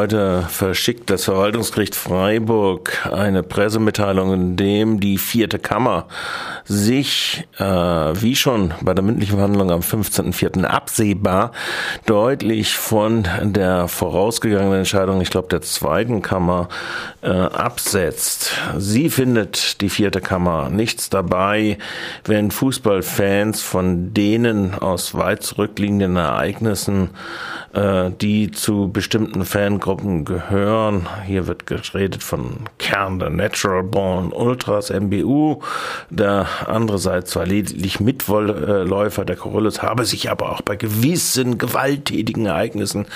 Heute verschickt das Verwaltungsgericht Freiburg eine Pressemitteilung, in dem die vierte Kammer sich, äh, wie schon bei der mündlichen Verhandlung am 15.04. absehbar, deutlich von der vorausgegangenen Entscheidung, ich glaube der zweiten Kammer, äh, absetzt. Sie findet, die vierte Kammer, nichts dabei, wenn Fußballfans von denen aus weit zurückliegenden Ereignissen, äh, die zu bestimmten Fangruppen Gruppen gehören. Hier wird geredet von Kern der Natural Born Ultras, MBU. Der andere sei zwar lediglich Mitläufer der Corollas, habe sich aber auch bei gewissen gewalttätigen Ereignissen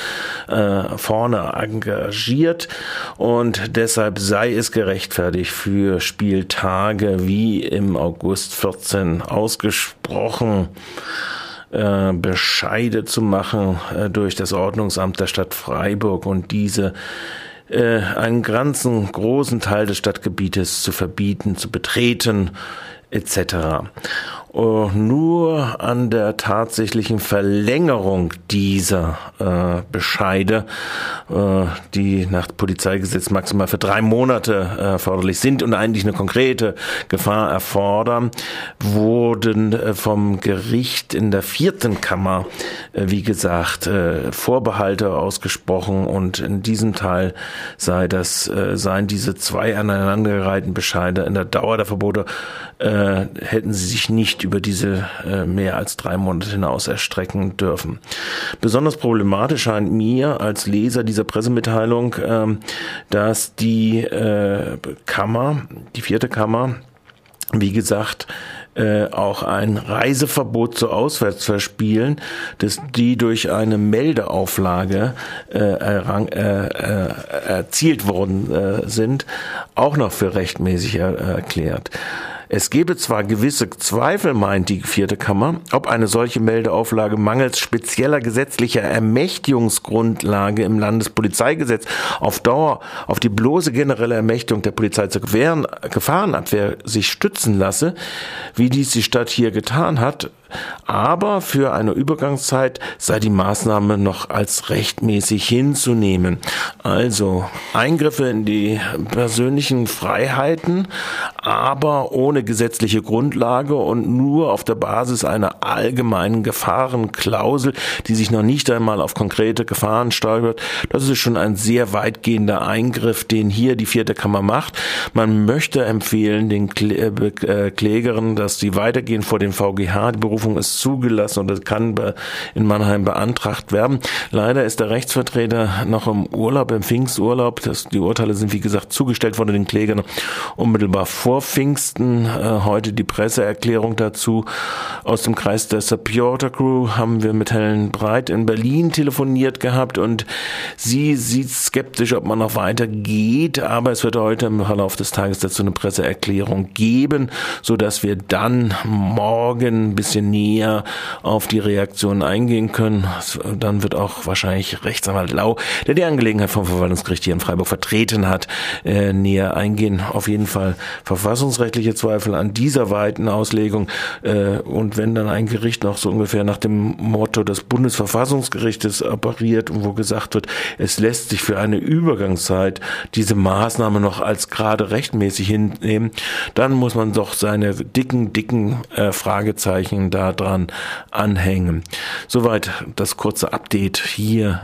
äh, vorne engagiert und deshalb sei es gerechtfertigt für Spieltage wie im August 14 ausgesprochen äh, Bescheide zu machen äh, durch das Ordnungsamt der Stadt Freiburg und diese äh, einen ganzen großen Teil des Stadtgebietes zu verbieten, zu betreten etc. Uh, nur an der tatsächlichen Verlängerung dieser äh, Bescheide, äh, die nach Polizeigesetz maximal für drei Monate erforderlich sind und eigentlich eine konkrete Gefahr erfordern, wurden äh, vom Gericht in der vierten Kammer, äh, wie gesagt, äh, Vorbehalte ausgesprochen und in diesem Teil sei das, äh, seien diese zwei aneinandergereihten Bescheide in der Dauer der Verbote, äh, hätten sie sich nicht über diese äh, mehr als drei Monate hinaus erstrecken dürfen. Besonders problematisch scheint mir als Leser dieser Pressemitteilung, ähm, dass die äh, Kammer, die vierte Kammer, wie gesagt, äh, auch ein Reiseverbot zu Auswärtsverspielen, dass die durch eine Meldeauflage äh, errang, äh, äh, erzielt worden äh, sind, auch noch für rechtmäßig er, erklärt. Es gebe zwar gewisse Zweifel, meint die vierte Kammer, ob eine solche Meldeauflage mangels spezieller gesetzlicher Ermächtigungsgrundlage im Landespolizeigesetz auf Dauer auf die bloße generelle Ermächtigung der Polizei zur Gefahrenabwehr sich stützen lasse, wie dies die Stadt hier getan hat, aber für eine Übergangszeit sei die Maßnahme noch als rechtmäßig hinzunehmen. Also Eingriffe in die persönlichen Freiheiten, aber ohne gesetzliche Grundlage und nur auf der Basis einer allgemeinen Gefahrenklausel, die sich noch nicht einmal auf konkrete Gefahren steuert. Das ist schon ein sehr weitgehender Eingriff, den hier die vierte Kammer macht. Man möchte empfehlen den äh, äh, Klägeren, dass sie weitergehen vor dem VGH. Die Berufung ist zugelassen oder kann in Mannheim beantragt werden. Leider ist der Rechtsvertreter noch im Urlaub, im Pfingsturlaub. Das, die Urteile sind, wie gesagt, zugestellt worden den Klägern unmittelbar vor Pfingsten. Äh, heute die Presseerklärung dazu. Aus dem Kreis der Supporter Crew haben wir mit Helen Breit in Berlin telefoniert gehabt und sie sieht skeptisch, ob man noch weiter geht, aber es wird heute im Verlauf des Tages dazu eine Presseerklärung geben, so dass wir dann morgen ein bisschen näher auf die Reaktion eingehen können. Dann wird auch wahrscheinlich Rechtsanwalt Lau, der die Angelegenheit vom Verwaltungsgericht hier in Freiburg vertreten hat, äh, näher eingehen. Auf jeden Fall verfassungsrechtliche Zweifel an dieser weiten Auslegung. Äh, und wenn dann ein Gericht noch so ungefähr nach dem Motto des Bundesverfassungsgerichtes operiert und wo gesagt wird, es lässt sich für eine Übergangszeit diese Maßnahme noch als gerade rechtmäßig hinnehmen, dann muss man doch seine dicken, dicken äh, Fragezeichen da dran anhängen. Soweit das kurze Update hier